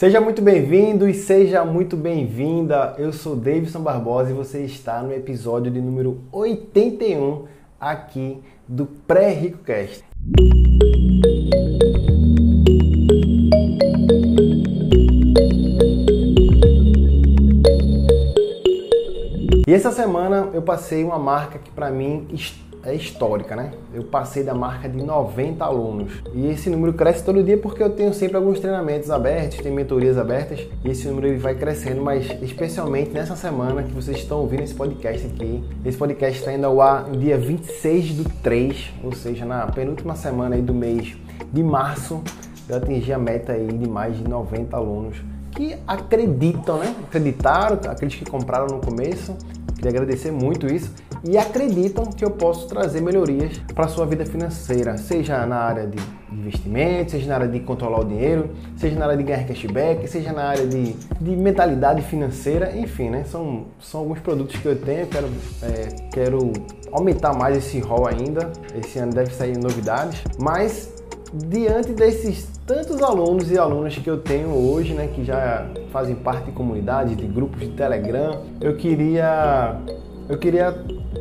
Seja muito bem-vindo e seja muito bem-vinda. Eu sou Davidson Barbosa e você está no episódio de número 81 aqui do Pré-Rico Cast. E essa semana eu passei uma marca que para mim é histórica, né? Eu passei da marca de 90 alunos. E esse número cresce todo dia porque eu tenho sempre alguns treinamentos abertos, tem mentorias abertas, e esse número ele vai crescendo, mas especialmente nessa semana que vocês estão ouvindo esse podcast aqui. Esse podcast está indo ao ar no dia 26 do 3, ou seja, na penúltima semana aí do mês de março, eu atingi a meta aí de mais de 90 alunos que acreditam, né? Acreditaram, aqueles que compraram no começo. Queria agradecer muito isso e acreditam que eu posso trazer melhorias para sua vida financeira, seja na área de investimento, seja na área de controlar o dinheiro, seja na área de ganhar cashback, seja na área de, de mentalidade financeira, enfim, né? São, são alguns produtos que eu tenho, quero, é, quero aumentar mais esse rol ainda. Esse ano deve sair novidades, mas diante desses tantos alunos e alunas que eu tenho hoje, né, que já fazem parte de comunidades, de grupos de Telegram, eu queria eu queria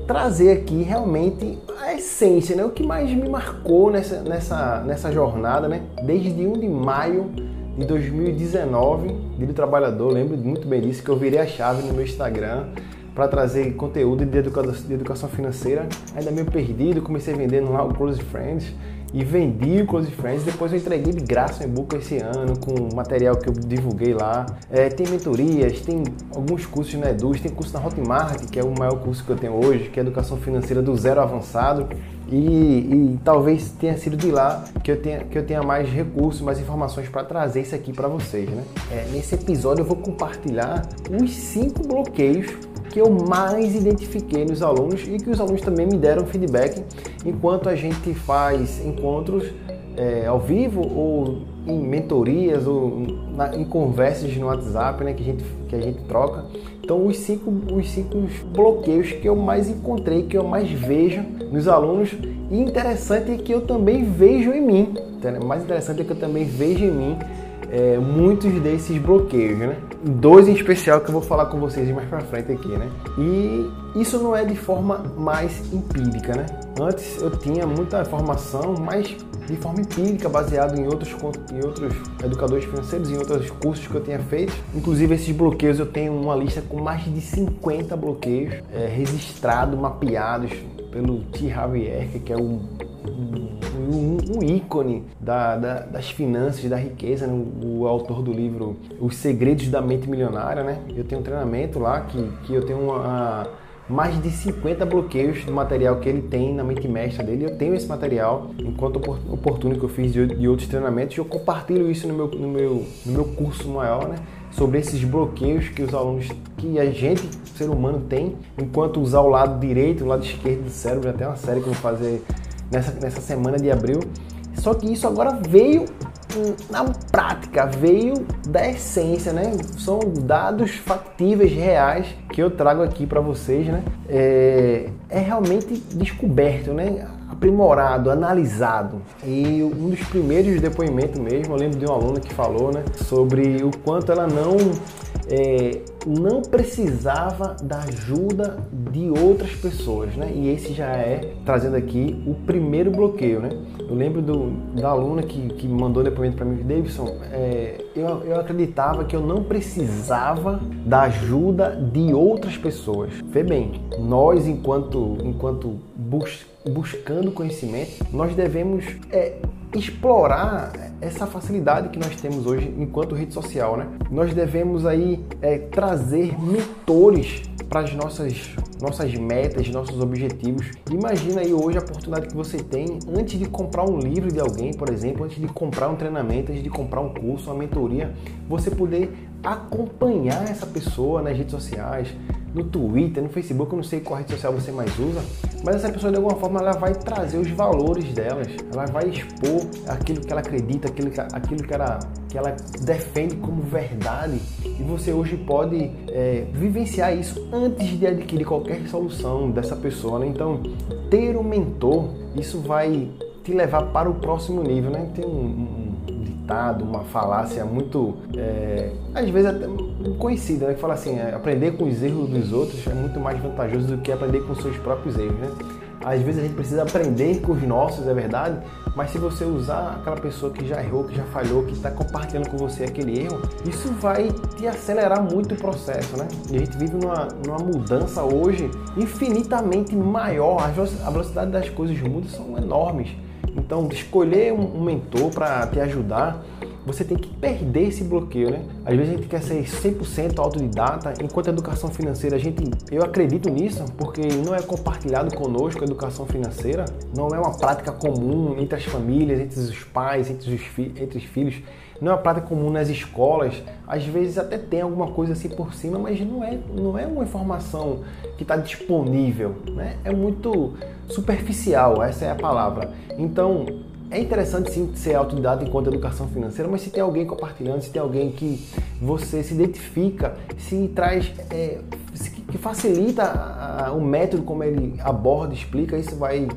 trazer aqui realmente a essência, né? O que mais me marcou nessa, nessa, nessa jornada, né? Desde 1 de maio de 2019, Dia do Trabalhador, lembro muito bem disso, que eu virei a chave no meu Instagram para trazer conteúdo de educação, de educação financeira. Ainda meio perdido, comecei vendendo lá o Close Friends e vendi o Close Friends. Depois eu entreguei de graça o e-book esse ano com material que eu divulguei lá. É, tem mentorias, tem alguns cursos na Eduz, tem curso na Hotmart, que é o maior curso que eu tenho hoje, que é Educação Financeira do Zero Avançado. E, e, talvez tenha sido de lá que eu tenha, que eu tenha mais recursos, mais informações para trazer isso aqui para vocês. Né? É, nesse episódio eu vou compartilhar os cinco bloqueios que eu mais identifiquei nos alunos e que os alunos também me deram feedback enquanto a gente faz encontros é, ao vivo ou em mentorias ou na, em conversas no WhatsApp né, que, a gente, que a gente troca. Então, os cinco, os cinco bloqueios que eu mais encontrei, que eu mais vejo nos alunos, e interessante é que eu também vejo em mim. Mais interessante é que eu também vejo em mim é, muitos desses bloqueios, né? Dois em especial que eu vou falar com vocês mais pra frente aqui, né? E isso não é de forma mais empírica, né? Antes eu tinha muita informação, mas de forma empírica, baseado em outros, em outros educadores financeiros, em outros cursos que eu tinha feito. Inclusive esses bloqueios, eu tenho uma lista com mais de 50 bloqueios é, registrados, mapeados pelo T. Javier, que é um um, um ícone da, da, das finanças, da riqueza, né? o, autor do livro Os Segredos da Mente Milionária, né? Eu tenho um treinamento lá que, que eu tenho uma, mais de 50 bloqueios do material que ele tem na mente mestra dele. Eu tenho esse material, enquanto oportuno que eu fiz de, de outros treinamentos, eu compartilho isso no meu, no meu, no meu curso maior, né? Sobre esses bloqueios que os alunos, que a gente, ser humano, tem, enquanto usar o lado direito, o lado esquerdo do cérebro, até uma série que eu vou fazer nessa, nessa semana de abril. Só que isso agora veio na prática, veio da essência, né? São dados factíveis, reais que eu trago aqui para vocês, né? É, é realmente descoberto, né? aprimorado, analisado. E um dos primeiros depoimentos mesmo, eu lembro de uma aluna que falou, né, sobre o quanto ela não é, não precisava da ajuda de outras pessoas, né? E esse já é, trazendo aqui, o primeiro bloqueio, né? Eu lembro do, da aluna que, que mandou depoimento para mim, Davidson, é, eu, eu acreditava que eu não precisava da ajuda de outras pessoas. Vê bem, nós enquanto, enquanto bus, buscando conhecimento, nós devemos é, explorar essa facilidade que nós temos hoje enquanto rede social, né? Nós devemos aí é, trazer mentores para as nossas, nossas metas, nossos objetivos. Imagina aí hoje a oportunidade que você tem antes de comprar um livro de alguém, por exemplo, antes de comprar um treinamento, antes de comprar um curso, uma mentoria, você poder acompanhar essa pessoa nas redes sociais, no Twitter, no Facebook, eu não sei qual rede social você mais usa, mas essa pessoa de alguma forma ela vai trazer os valores delas, ela vai expor aquilo que ela acredita, aquilo que, aquilo que, ela, que ela defende como verdade e você hoje pode é, vivenciar isso antes de adquirir qualquer solução dessa pessoa. Né? Então, ter um mentor, isso vai te levar para o próximo nível. Né? Tem um, um ditado, uma falácia muito, é, às vezes até conhecida, né? que fala assim, é, aprender com os erros dos outros é muito mais vantajoso do que aprender com seus próprios erros, né? Às vezes a gente precisa aprender com os nossos, é verdade, mas se você usar aquela pessoa que já errou, que já falhou, que está compartilhando com você aquele erro, isso vai te acelerar muito o processo, né? E a gente vive numa, numa mudança hoje infinitamente maior, a velocidade das coisas muda são enormes. Então, escolher um mentor para te ajudar você tem que perder esse bloqueio, né? Às vezes a gente quer ser 100% autodidata, enquanto a educação financeira, a gente, eu acredito nisso, porque não é compartilhado conosco a educação financeira, não é uma prática comum entre as famílias, entre os pais, entre os, fi entre os filhos, não é uma prática comum nas escolas. Às vezes até tem alguma coisa assim por cima, mas não é, não é uma informação que está disponível, né? É muito superficial, essa é a palavra. Então, é interessante sim ser autodidata enquanto educação financeira, mas se tem alguém compartilhando, se tem alguém que você se identifica, se traz, é, que facilita o método como ele aborda, explica, isso vai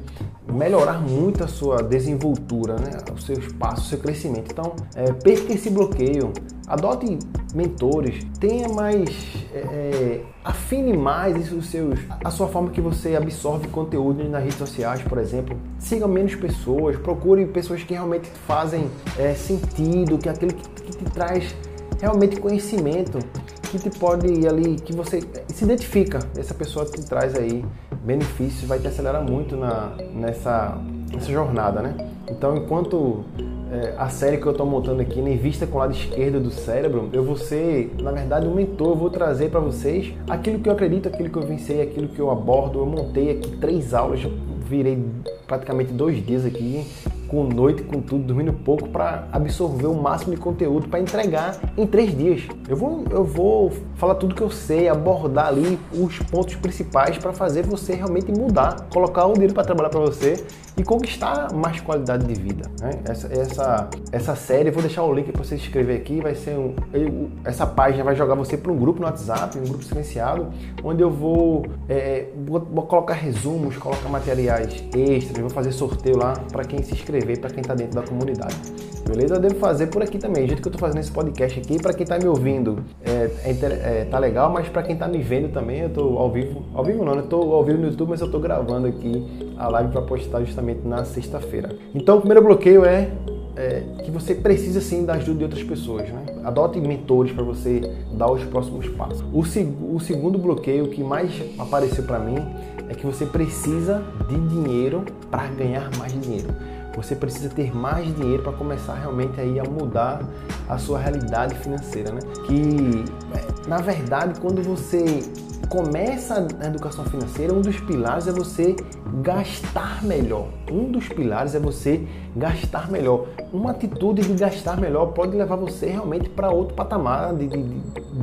melhorar muito a sua desenvoltura, né? o seu espaço, o seu crescimento. Então, é, perca esse bloqueio, adote mentores, tenha mais, é, é afine mais os seus, a sua forma que você absorve conteúdo nas redes sociais, por exemplo. Siga menos pessoas, procure pessoas que realmente fazem é, sentido, que é aquele que, que te traz realmente conhecimento que te pode ali, que você se identifica, essa pessoa te traz aí benefícios, vai te acelerar muito na, nessa, nessa jornada, né? Então, enquanto é, a série que eu estou montando aqui, nem vista com o lado esquerdo do cérebro, eu vou ser, na verdade, um mentor, eu vou trazer para vocês aquilo que eu acredito, aquilo que eu vencei, aquilo que eu abordo. Eu montei aqui três aulas, eu virei praticamente dois dias aqui com noite, com tudo, dormindo pouco para absorver o máximo de conteúdo para entregar em três dias. Eu vou, eu vou falar tudo que eu sei, abordar ali os pontos principais para fazer você realmente mudar, colocar o dinheiro para trabalhar para você e conquistar mais qualidade de vida. Né? Essa, essa, essa série, vou deixar o link para você se inscrever aqui. Vai ser um, eu, essa página vai jogar você para um grupo no WhatsApp, um grupo silenciado, onde eu vou, é, vou, vou colocar resumos, colocar materiais extras, vou fazer sorteio lá para quem se inscrever para quem está dentro da comunidade. Beleza? Eu devo fazer por aqui também. O jeito que eu estou fazendo esse podcast aqui, para quem está me ouvindo, é, é, é, tá legal, mas para quem está me vendo também, eu estou ao vivo. Ao vivo não, eu estou ao vivo no YouTube, mas eu estou gravando aqui a live para postar justamente na sexta-feira. Então, o primeiro bloqueio é é, que você precisa sim da ajuda de outras pessoas. Né? Adote mentores para você dar os próximos passos. O, o segundo bloqueio que mais apareceu para mim é que você precisa de dinheiro para ganhar mais dinheiro. Você precisa ter mais dinheiro para começar realmente aí a mudar a sua realidade financeira, né? Que na verdade, quando você começa a educação financeira, um dos pilares é você gastar melhor. Um dos pilares é você gastar melhor. Uma atitude de gastar melhor pode levar você realmente para outro patamar de, de,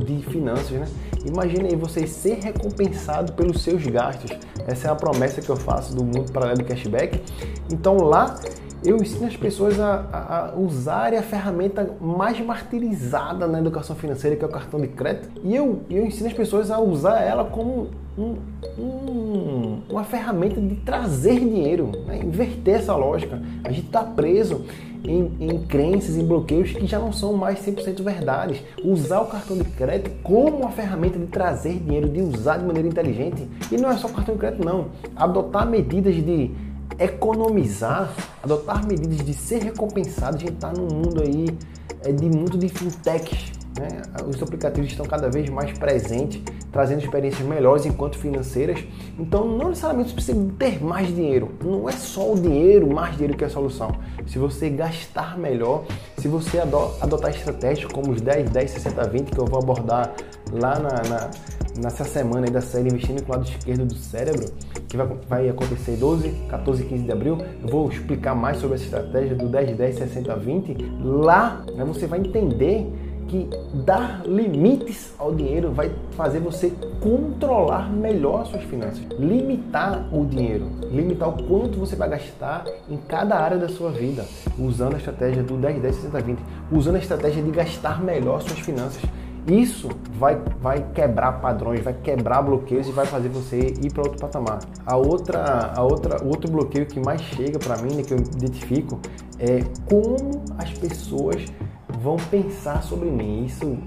de finanças, né? Imagine aí você ser recompensado pelos seus gastos. Essa é a promessa que eu faço do mundo paralelo do cashback. Então lá eu ensino as pessoas a, a, usarem a ferramenta mais martirizada na educação financeira, que é o cartão de crédito, e eu, eu ensino as pessoas a usar ela como um, um, uma ferramenta de trazer dinheiro, né? inverter essa lógica. A gente está preso em, em, crenças, em bloqueios que já não são mais 100% verdades. Usar o cartão de crédito como uma ferramenta de trazer dinheiro, de usar de maneira inteligente. E não é só o cartão de crédito, não. Adotar medidas de economizar, adotar medidas de ser recompensado. A gente está num mundo aí é, de mundo de fintechs. Né? Os aplicativos estão cada vez mais presentes, trazendo experiências melhores enquanto financeiras. Então, não necessariamente você precisa ter mais dinheiro. Não é só o dinheiro, mais dinheiro que é a solução. Se você gastar melhor, se você adotar estratégias como os 10, 10, 60, 20 que eu vou abordar lá na, na nessa semana aí da série Investindo com o lado esquerdo do cérebro, que vai, vai acontecer 12, 14 e 15 de abril. Eu vou explicar mais sobre essa estratégia do 10, 10, 60, 20. Lá né, você vai entender que dar limites ao dinheiro vai fazer você controlar melhor suas finanças, limitar o dinheiro, limitar o quanto você vai gastar em cada área da sua vida, usando a estratégia do 10, 10, 60, 20, usando a estratégia de gastar melhor suas finanças. Isso vai, vai quebrar padrões, vai quebrar bloqueios e vai fazer você ir para outro patamar. A outra, a outra, o outro bloqueio que mais chega para mim, né, que eu identifico, é como as pessoas vão pensar sobre mim. Isso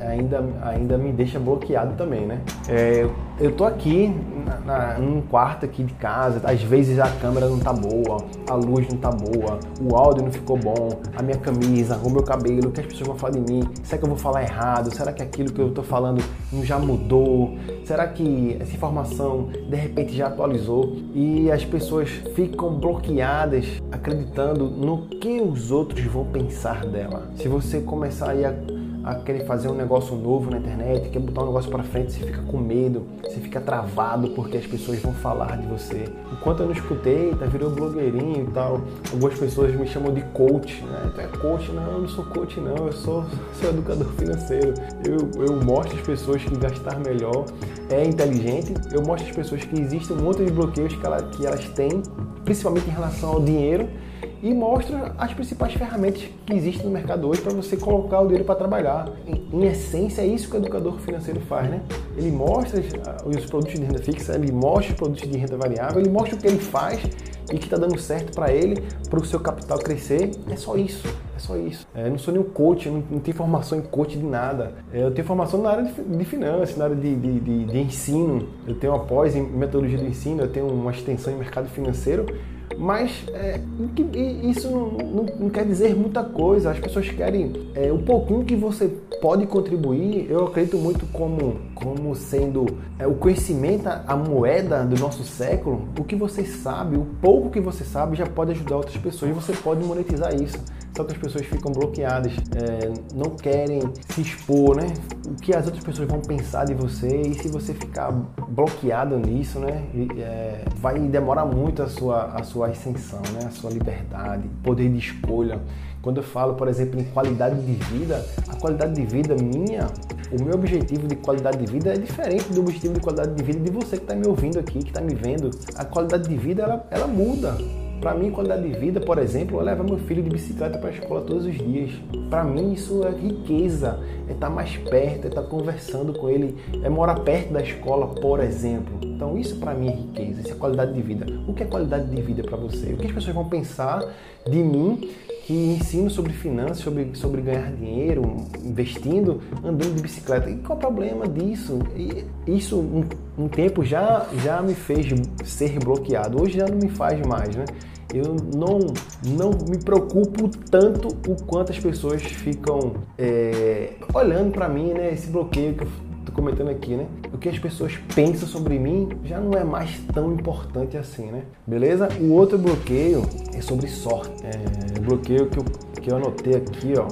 ainda, ainda me deixa bloqueado também, né? É, eu tô aqui na, na, num quarto aqui de casa, às vezes a câmera não tá boa, a luz não tá boa, o áudio não ficou bom, a minha camisa, o meu cabelo, o que as pessoas vão falar de mim? Será que eu vou falar errado? Será que aquilo que eu tô falando já mudou? Será que essa informação de repente já atualizou? E as pessoas ficam bloqueadas acreditando no que os outros vão pensar dela. Se você começar aí a a querer fazer um negócio novo na internet, quer botar um negócio para frente, você fica com medo, você fica travado porque as pessoas vão falar de você. Enquanto eu não escutei, tá virou blogueirinho e tal. Algumas pessoas me chamam de coach, né? Tu é coach? Não, eu não sou coach não, eu sou, sou educador financeiro. Eu, eu mostro às pessoas que gastar melhor é inteligente, eu mostro às pessoas que existem um monte de bloqueios que, ela, que elas têm, principalmente em relação ao dinheiro e mostra as principais ferramentas que existem no mercado hoje para você colocar o dinheiro para trabalhar. Em, em, essência, é isso que o educador financeiro faz, né? Ele mostra os produtos de renda fixa, ele mostra os produtos de renda variável, ele mostra o que ele faz e que está dando certo para ele, para o seu capital crescer. É só isso. É só isso. É, eu não sou nenhum coach, eu não, não tenho formação em coach de nada. É, eu tenho formação na área de, de finanças, na área de, de, de, de ensino. Eu tenho uma pós em metodologia do ensino, eu tenho uma extensão em mercado financeiro mas é, isso não, não, não, quer dizer muita coisa. As pessoas querem é, o pouquinho que você pode contribuir. Eu acredito muito como, como sendo é, o conhecimento, a moeda do nosso século. O que você sabe, o pouco que você sabe, já pode ajudar outras pessoas e você pode monetizar isso. Só que as pessoas ficam bloqueadas, é, não querem se expor, né? O que as outras pessoas vão pensar de você e se você ficar bloqueado nisso, né? É, vai demorar muito a sua, a sua ascensão, né? A sua liberdade, poder de escolha. Quando eu falo, por exemplo, em qualidade de vida, a qualidade de vida minha, o meu objetivo de qualidade de vida é diferente do objetivo de qualidade de vida de você que está me ouvindo aqui, que está me vendo. A qualidade de vida ela, ela muda. Para mim, qualidade de vida, por exemplo, é levar meu filho de bicicleta para a escola todos os dias. Para mim, isso é riqueza. É estar tá mais perto, é estar tá conversando com ele, é morar perto da escola, por exemplo. Então, isso para mim é riqueza, isso é qualidade de vida. O que é qualidade de vida para você? O que as pessoas vão pensar de mim que ensino sobre finanças, sobre, sobre ganhar dinheiro, investindo, andando de bicicleta. E qual é o problema disso? E isso um, um tempo já, já me fez ser bloqueado. Hoje já não me faz mais, né? Eu não, não me preocupo tanto o quanto as pessoas ficam é, olhando para mim, né? Esse bloqueio que eu tô comentando aqui, né? O que as pessoas pensam sobre mim já não é mais tão importante assim, né? Beleza? O outro bloqueio é sobre sorte. É, bloqueio que eu, que eu anotei aqui, ó.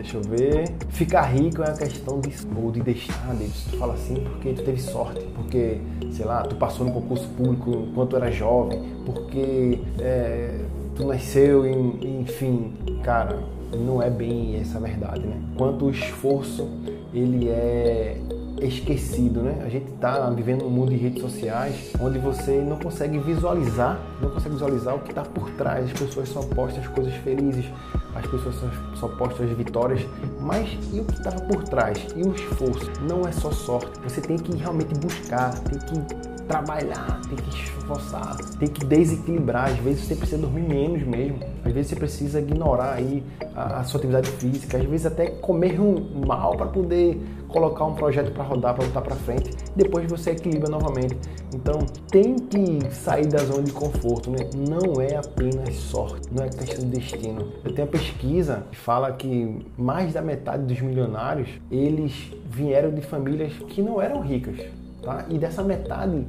Deixa eu ver. Ficar rico é uma questão de ou de deixar, tu fala assim porque tu teve sorte, porque, sei lá, tu passou no concurso público enquanto era jovem, porque é, tu nasceu, em, enfim, cara, não é bem essa verdade, né? Quanto o esforço ele é esquecido, né? A gente está vivendo um mundo de redes sociais onde você não consegue visualizar, não consegue visualizar o que está por trás. As pessoas só postam as coisas felizes, as pessoas só, só postam as vitórias, mas e o que estava por trás? E o esforço? Não é só sorte. Você tem que realmente buscar, tem que trabalhar, tem que esforçar, tem que desequilibrar. Às vezes você precisa dormir menos mesmo. Às vezes você precisa ignorar aí a, a sua atividade física. Às vezes até comer um mal para poder colocar um projeto para rodar, para botar para frente. Depois você equilibra novamente. Então tem que sair da zona de conforto, né? Não é apenas sorte, não é questão de destino. Eu tenho uma pesquisa que fala que mais da metade dos milionários eles vieram de famílias que não eram ricas. Tá? E dessa metade,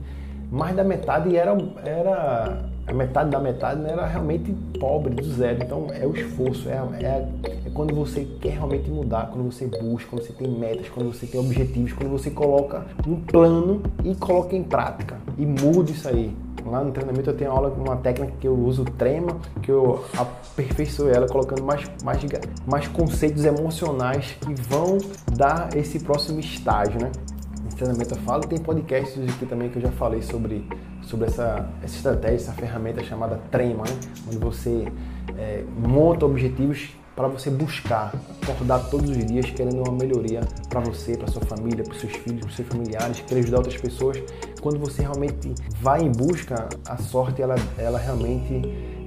mais da metade era, era a metade da metade era realmente pobre, do zero. Então é o esforço, é, é, é, quando você quer realmente mudar, quando você busca, quando você tem metas, quando você tem objetivos, quando você coloca um plano e coloca em prática e muda isso aí. Lá no treinamento eu tenho aula com uma técnica que eu uso trema, que eu aperfeiçoe ela colocando mais, mais, mais conceitos emocionais que vão dar esse próximo estágio, né? treinamento eu falo. Tem podcasts aqui também que eu já falei sobre, sobre essa, essa estratégia, essa ferramenta chamada Trema, né? onde você é, monta objetivos para você buscar, acordar todos os dias querendo uma melhoria para você, para sua família, para seus filhos, para seus familiares, querer ajudar outras pessoas. Quando você realmente vai em busca, a sorte ela, ela realmente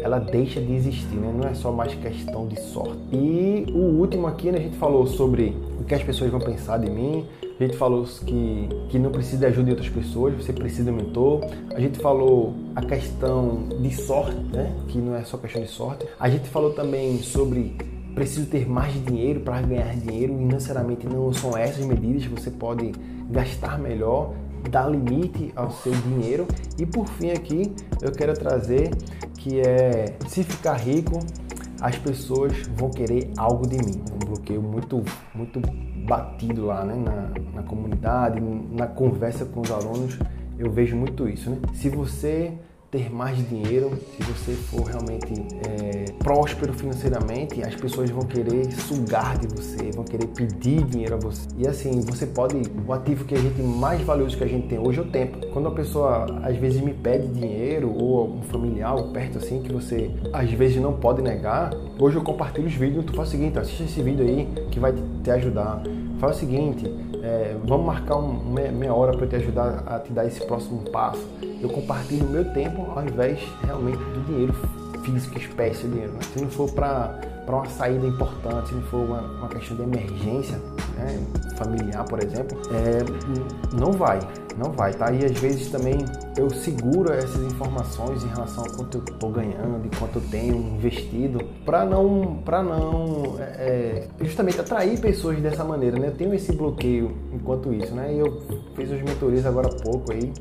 ela deixa de existir, né? Não é só mais questão de sorte. E o último aqui, né, a gente falou sobre o que as pessoas vão pensar de mim, a gente falou que, que não precisa de ajuda de outras pessoas, você precisa de um mentor. A gente falou a questão de sorte, né? que não é só questão de sorte. A gente falou também sobre preciso ter mais dinheiro para ganhar dinheiro e necessariamente não são essas medidas, você pode gastar melhor, dar limite ao seu dinheiro. E por fim aqui eu quero trazer que é se ficar rico, as pessoas vão querer algo de mim. Um bloqueio muito, muito batido lá né? na, na comunidade, na conversa com os alunos, eu vejo muito isso. Né? Se você ter mais dinheiro, se você for realmente é, próspero financeiramente, as pessoas vão querer sugar de você, vão querer pedir dinheiro a você. E assim, você pode, o ativo que a gente mais valioso que a gente tem hoje é o tempo. Quando uma pessoa às vezes me pede dinheiro ou um familiar perto assim que você às vezes não pode negar, hoje eu compartilho os vídeos, tu faz o seguinte, assiste esse vídeo aí que vai te ajudar. Faz o seguinte, é, vamos marcar um, meia hora para te ajudar a te dar esse próximo passo. Eu compartilho o meu tempo ao invés realmente do dinheiro físico, espécie, dinheiro. Né? Se não for para uma saída importante, se não for uma, uma questão de emergência né, familiar, por exemplo, é, não vai não vai, tá? E às vezes também eu seguro essas informações em relação a quanto eu estou ganhando, e quanto eu tenho investido, para não, para não é, é, justamente atrair pessoas dessa maneira, né? Eu tenho esse bloqueio enquanto isso, né? E eu fiz as mentorias agora há pouco aí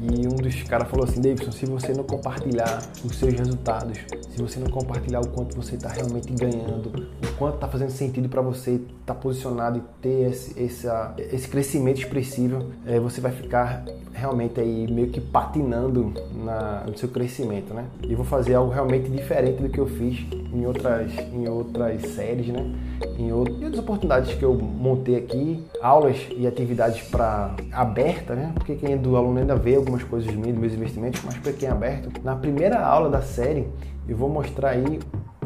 e um dos caras falou assim, Davidson, se você não compartilhar os seus resultados, se você não compartilhar o quanto você está realmente ganhando, o quanto está fazendo sentido para você estar tá posicionado e ter esse, esse, crescimento expressivo, é, você vai ficar realmente aí meio que patinando na, no seu crescimento, né? E vou fazer algo realmente diferente do que eu fiz em outras, em outras séries, né? Em, outras, oportunidades que eu montei aqui, aulas e atividades para aberta, né? Porque quem é do aluno ainda vê algumas coisas minhas, dos meus investimentos, mas para quem é aberto, na primeira aula da série eu vou mostrar aí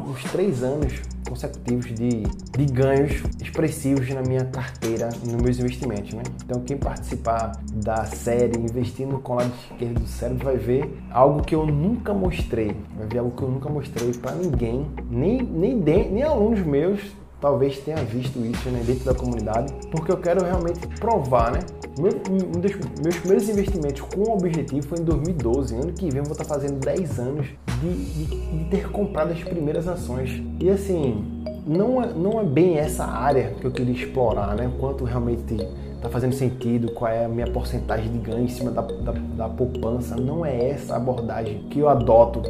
uns três anos consecutivos de, de ganhos expressivos na minha carteira, nos meus investimentos. Né? Então, quem participar da série Investindo com o lado esquerdo do cérebro vai ver algo que eu nunca mostrei, vai ver algo que eu nunca mostrei para ninguém, nem, nem, de, nem alunos meus talvez tenha visto isso né, dentro da comunidade, porque eu quero realmente provar, né? Meu, um dos meus primeiros investimentos com o objetivo foi em 2012. Ano que vem eu vou estar fazendo 10 anos de, de, de ter comprado as primeiras ações. E assim, não é, não é bem essa área que eu queria explorar, né? Quanto realmente está fazendo sentido, qual é a minha porcentagem de ganho em cima da, da, da poupança. Não é essa abordagem que eu adoto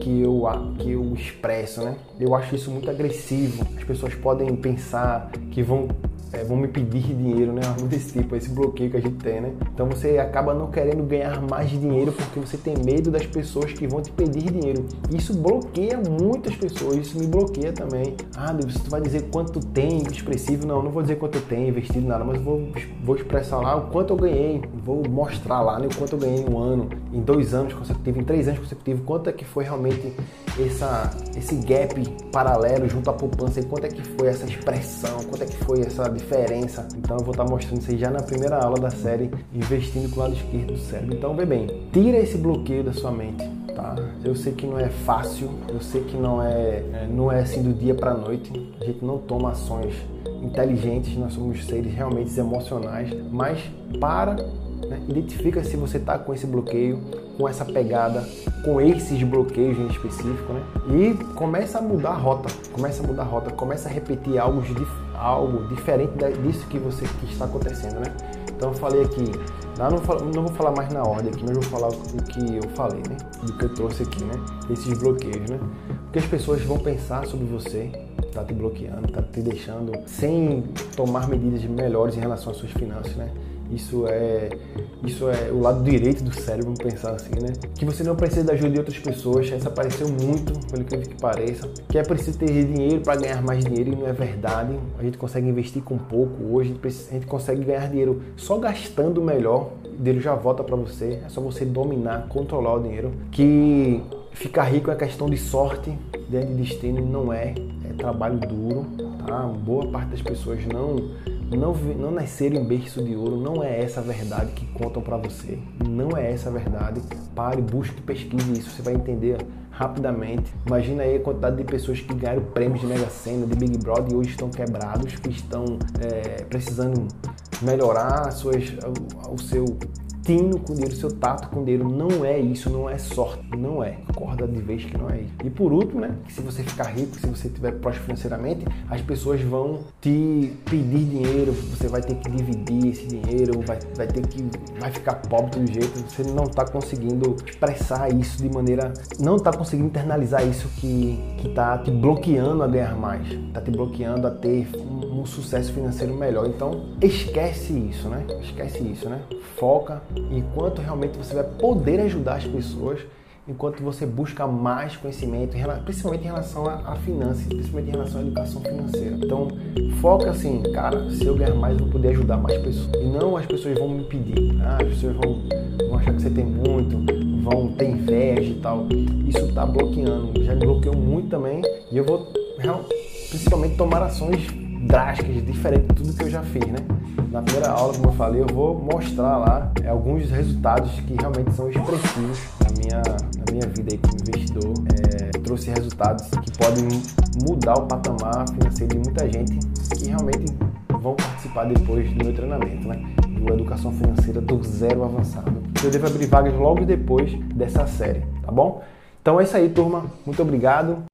que eu, que eu expresso, né? Eu acho isso muito agressivo. As pessoas podem pensar que vão é, vão me pedir dinheiro, né? Algo desse tipo, esse bloqueio que a gente tem, né? Então você acaba não querendo ganhar mais dinheiro porque você tem medo das pessoas que vão te pedir dinheiro. Isso bloqueia muitas pessoas, isso me bloqueia também. Ah, Deus, tu vai dizer quanto tem expressivo? Não, não vou dizer quanto eu tenho investido nada, mas vou, vou expressar lá o quanto eu ganhei, vou mostrar lá né, o quanto eu ganhei em um ano, em dois anos consecutivos, em três anos consecutivos, quanto é que foi realmente essa, esse gap paralelo junto à poupança e quanto é que foi essa expressão, quanto é que foi essa diferença. Então eu vou estar mostrando isso aí já na primeira aula da série Investindo com o lado esquerdo do cérebro. Então vê bem, tira esse bloqueio da sua mente. Tá? Eu sei que não é fácil, eu sei que não é, é não é assim do dia para noite. A gente não toma ações inteligentes, nós somos seres realmente emocionais, mas para né? Identifica se você está com esse bloqueio, com essa pegada, com esses bloqueios em específico, né? E começa a mudar a rota, começa a mudar a rota, começa a repetir algo, algo diferente disso que você que está acontecendo, né? Então eu falei aqui, não, não vou falar mais na ordem aqui, mas vou falar o que eu falei, né? Do que eu trouxe aqui, né? Esses bloqueios, né? Porque as pessoas vão pensar sobre você, tá te bloqueando, tá te deixando sem tomar medidas melhores em relação às suas finanças, né? Isso é, isso é o lado direito do cérebro, pensar assim, né? Que você não precisa da ajuda de outras pessoas, isso apareceu muito, pelo que pareça. Que é preciso ter dinheiro para ganhar mais dinheiro e não é verdade. A gente consegue investir com pouco hoje, a gente consegue ganhar dinheiro só gastando melhor. O dinheiro já volta para você, é só você dominar, controlar o dinheiro. Que ficar rico é questão de sorte, de destino, não é. É trabalho duro, tá? Boa parte das pessoas não não, não nasceram em berço de ouro, não é essa a verdade que contam para você. Não é essa a verdade. Pare, busque, pesquise isso, você vai entender rapidamente. Imagina aí a quantidade de pessoas que ganharam prêmios de Mega Sena, de Big Brother e hoje estão quebrados, que estão é, precisando melhorar suas, o seu tino com dinheiro, seu tato com dinheiro. Não é isso, não é sorte, não é. Acorda de vez que não é isso. E por último, né, que se você ficar rico, se você tiver próximo financeiramente, as pessoas vão te pedir dinheiro, você vai ter que dividir esse dinheiro, vai, vai ter que vai ficar pobre do jeito, você não está conseguindo expressar isso de maneira, não está conseguindo internalizar isso que que tá te bloqueando a ganhar mais, está te bloqueando a ter um, um sucesso financeiro melhor. Então, esquece isso, né? Esquece isso, né? Foca enquanto realmente você vai poder ajudar as pessoas, enquanto você busca mais conhecimento, principalmente em relação a, finanças, principalmente em relação à educação financeira. Então, foca assim, cara, se eu ganhar mais, eu vou poder ajudar mais pessoas. E não as pessoas vão me pedir, ah, as pessoas vão, vão achar que você tem muito, vão ter inveja e tal. Isso está bloqueando, já me bloqueou muito também, e eu vou principalmente tomar ações drásticas, diferentes de tudo que eu já fiz, né? Na primeira aula, como eu falei, eu vou mostrar lá é, alguns resultados que realmente são expressivos na minha, na minha vida aí como investidor. É, trouxe resultados que podem mudar o patamar financeiro de muita gente que realmente vão participar depois do meu treinamento, né? Do Educação Financeira do Zero Avançado. Eu devo abrir vagas logo depois dessa série, tá bom? Então é isso aí, turma. Muito obrigado.